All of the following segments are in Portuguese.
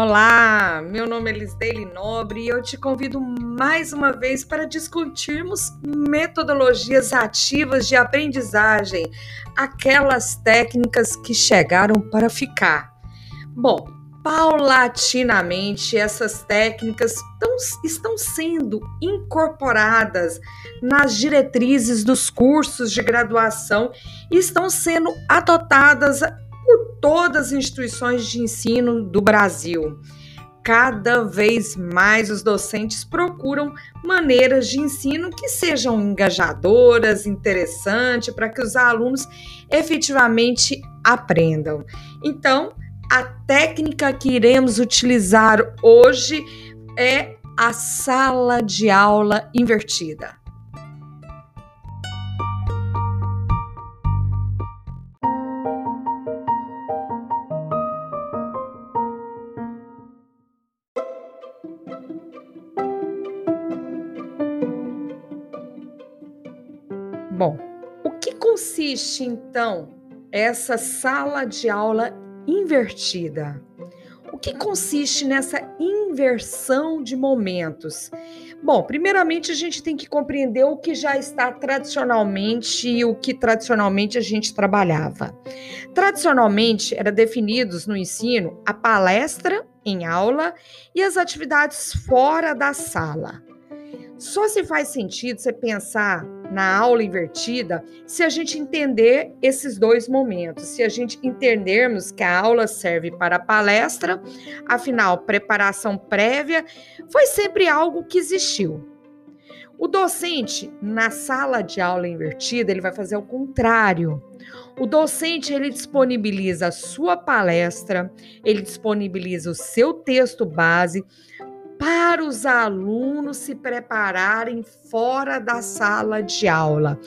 Olá, meu nome é Lisdeile Nobre e eu te convido mais uma vez para discutirmos metodologias ativas de aprendizagem, aquelas técnicas que chegaram para ficar. Bom, paulatinamente essas técnicas tão, estão sendo incorporadas nas diretrizes dos cursos de graduação e estão sendo adotadas todas as instituições de ensino do Brasil. Cada vez mais os docentes procuram maneiras de ensino que sejam engajadoras, interessantes, para que os alunos efetivamente aprendam. Então, a técnica que iremos utilizar hoje é a sala de aula invertida. Consiste então essa sala de aula invertida? O que consiste nessa inversão de momentos? Bom, primeiramente a gente tem que compreender o que já está tradicionalmente e o que tradicionalmente a gente trabalhava. Tradicionalmente era definidos no ensino a palestra em aula e as atividades fora da sala. Só se faz sentido você pensar na aula invertida se a gente entender esses dois momentos, se a gente entendermos que a aula serve para a palestra, afinal, preparação prévia foi sempre algo que existiu. O docente, na sala de aula invertida, ele vai fazer o contrário. O docente ele disponibiliza a sua palestra, ele disponibiliza o seu texto base para os alunos se prepararem fora da sala de aula.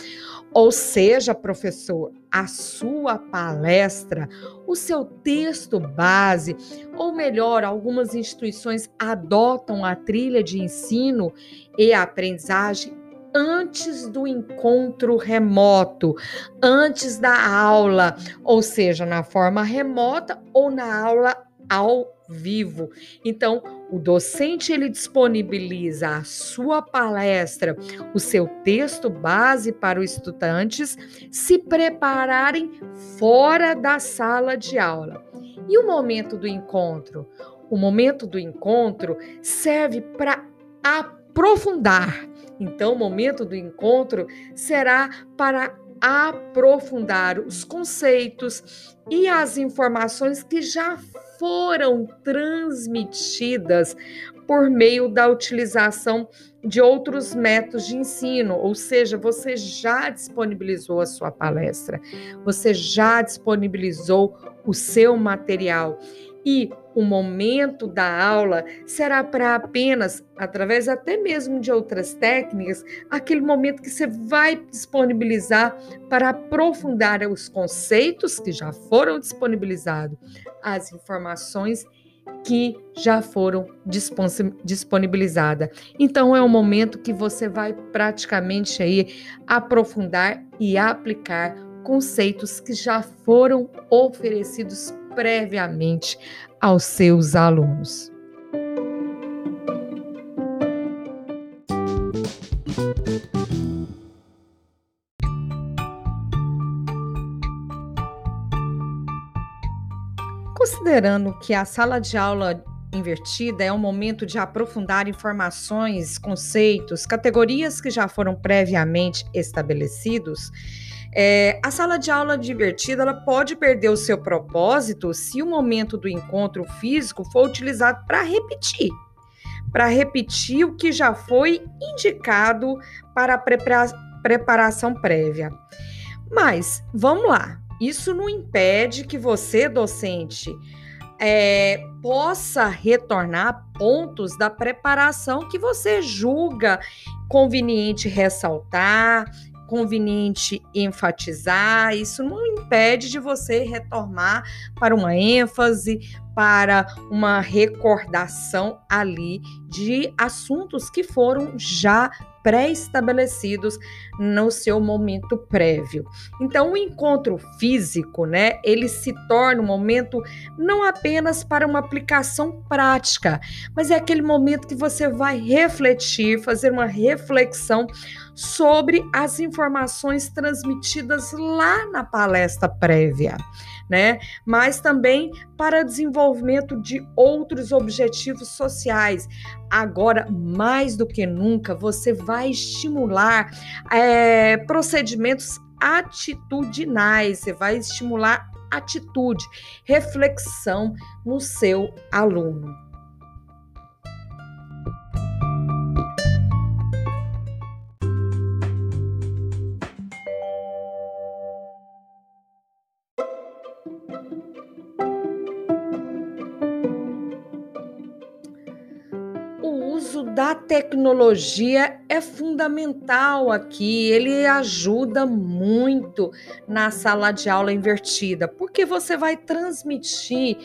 Ou seja, professor, a sua palestra, o seu texto base, ou melhor, algumas instituições adotam a trilha de ensino e aprendizagem antes do encontro remoto, antes da aula, ou seja, na forma remota ou na aula ao vivo. Então, o docente ele disponibiliza a sua palestra, o seu texto base para os estudantes se prepararem fora da sala de aula. E o momento do encontro? O momento do encontro serve para aprofundar. Então, o momento do encontro será para aprofundar os conceitos e as informações que já foram transmitidas por meio da utilização de outros métodos de ensino, ou seja, você já disponibilizou a sua palestra, você já disponibilizou o seu material e o momento da aula será para apenas, através até mesmo de outras técnicas, aquele momento que você vai disponibilizar para aprofundar os conceitos que já foram disponibilizados, as informações que já foram disponibilizadas. Então é um momento que você vai praticamente aí aprofundar e aplicar conceitos que já foram oferecidos previamente aos seus alunos. Considerando que a sala de aula invertida é um momento de aprofundar informações, conceitos, categorias que já foram previamente estabelecidos, é, a sala de aula divertida ela pode perder o seu propósito se o momento do encontro físico for utilizado para repetir, para repetir o que já foi indicado para a prepara preparação prévia. Mas vamos lá, isso não impede que você, docente, é, possa retornar pontos da preparação que você julga conveniente ressaltar, conveniente enfatizar, isso não impede de você retornar para uma ênfase, para uma recordação ali de assuntos que foram já pré-estabelecidos no seu momento prévio. Então, o encontro físico, né, ele se torna um momento não apenas para uma aplicação prática, mas é aquele momento que você vai refletir, fazer uma reflexão sobre as informações transmitidas lá na palestra prévia né? Mas também para desenvolvimento de outros objetivos sociais. Agora, mais do que nunca, você vai estimular é, procedimentos atitudinais, você vai estimular atitude, reflexão no seu aluno. Da tecnologia é fundamental aqui, ele ajuda muito na sala de aula invertida, porque você vai transmitir,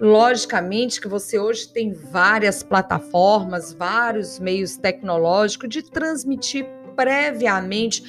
logicamente que você hoje tem várias plataformas, vários meios tecnológicos de transmitir previamente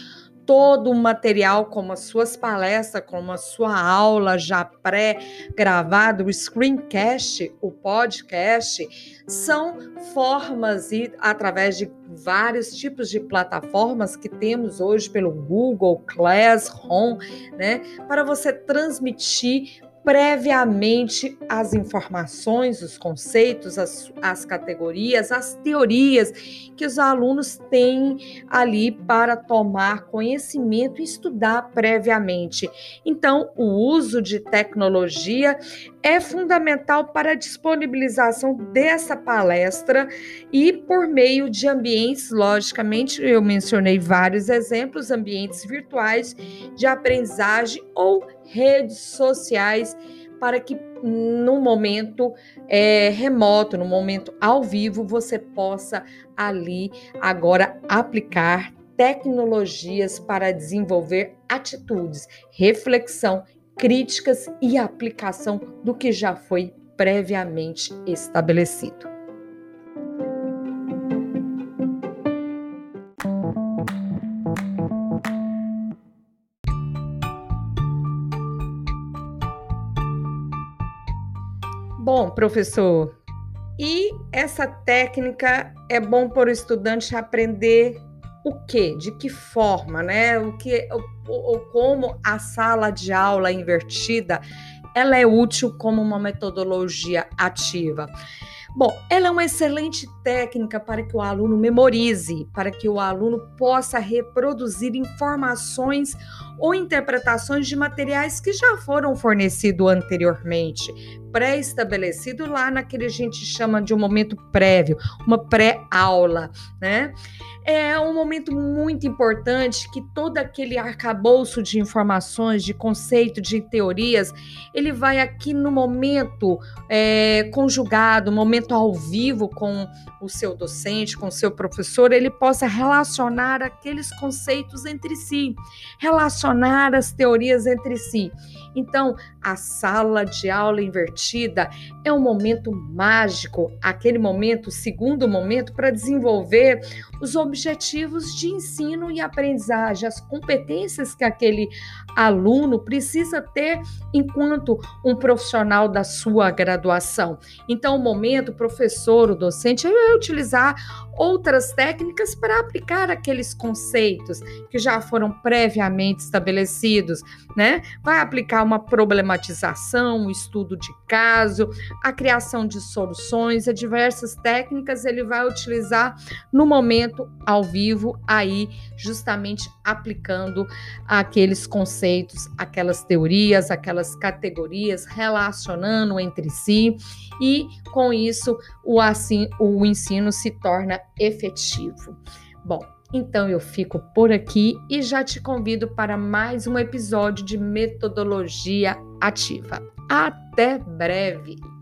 todo o material, como as suas palestras, como a sua aula já pré-gravada, o screencast, o podcast, são formas e através de vários tipos de plataformas que temos hoje pelo Google, Classroom, né, para você transmitir previamente as informações, os conceitos, as, as categorias, as teorias que os alunos têm ali para tomar conhecimento e estudar previamente. Então, o uso de tecnologia é fundamental para a disponibilização dessa palestra e por meio de ambientes, logicamente, eu mencionei vários exemplos, ambientes virtuais de aprendizagem ou redes sociais para que no momento é, remoto, no momento ao vivo, você possa ali agora aplicar tecnologias para desenvolver atitudes, reflexão, críticas e aplicação do que já foi previamente estabelecido. Bom, professor, e essa técnica é bom para o estudante aprender o que, de que forma, né? O que, ou como a sala de aula invertida, ela é útil como uma metodologia ativa. Bom, ela é uma excelente técnica para que o aluno memorize, para que o aluno possa reproduzir informações ou interpretações de materiais que já foram fornecidos anteriormente, pré-estabelecido lá naquele que a gente chama de um momento prévio, uma pré-aula, né? É um momento muito importante que todo aquele arcabouço de informações, de conceito, de teorias, ele vai aqui no momento é, conjugado, momento ao vivo com o seu docente, com o seu professor, ele possa relacionar aqueles conceitos entre si, relacionar as teorias entre si. Então, a sala de aula invertida é um momento mágico, aquele momento, segundo momento, para desenvolver os objetivos de ensino e aprendizagem, as competências que aquele aluno precisa ter enquanto um profissional da sua graduação. Então, o momento, professor, o docente, vai utilizar outras técnicas para aplicar aqueles conceitos que já foram previamente estabelecidos, né? Vai aplicar uma problematização, um estudo de caso, a criação de soluções, a diversas técnicas ele vai utilizar no momento ao vivo, aí justamente aplicando aqueles conceitos, aquelas teorias, aquelas categorias, relacionando entre si e com isso o, assim, o ensino se torna efetivo. Bom, então eu fico por aqui e já te convido para mais um episódio de metodologia ativa. Até breve!